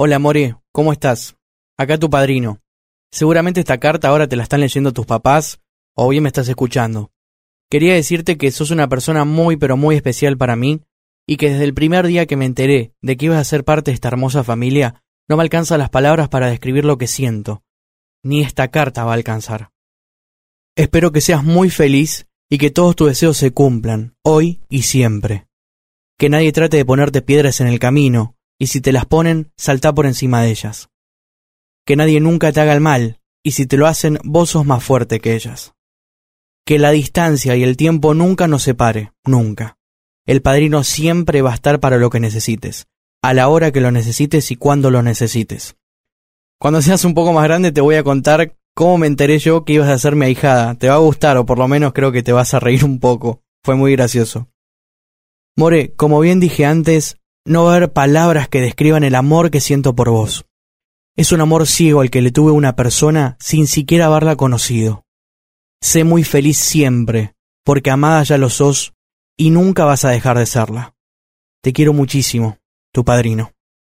Hola More, ¿cómo estás? Acá tu padrino. Seguramente esta carta ahora te la están leyendo tus papás o bien me estás escuchando. Quería decirte que sos una persona muy pero muy especial para mí y que desde el primer día que me enteré de que ibas a ser parte de esta hermosa familia, no me alcanzan las palabras para describir lo que siento. Ni esta carta va a alcanzar. Espero que seas muy feliz y que todos tus deseos se cumplan, hoy y siempre. Que nadie trate de ponerte piedras en el camino, y si te las ponen, salta por encima de ellas. Que nadie nunca te haga el mal, y si te lo hacen, vos sos más fuerte que ellas. Que la distancia y el tiempo nunca nos separe, nunca. El padrino siempre va a estar para lo que necesites, a la hora que lo necesites y cuando lo necesites. Cuando seas un poco más grande te voy a contar cómo me enteré yo que ibas a ser mi ahijada. Te va a gustar, o por lo menos creo que te vas a reír un poco. Fue muy gracioso. More, como bien dije antes, no va a haber palabras que describan el amor que siento por vos. Es un amor ciego al que le tuve una persona sin siquiera haberla conocido. Sé muy feliz siempre, porque amada ya lo sos y nunca vas a dejar de serla. Te quiero muchísimo, tu padrino.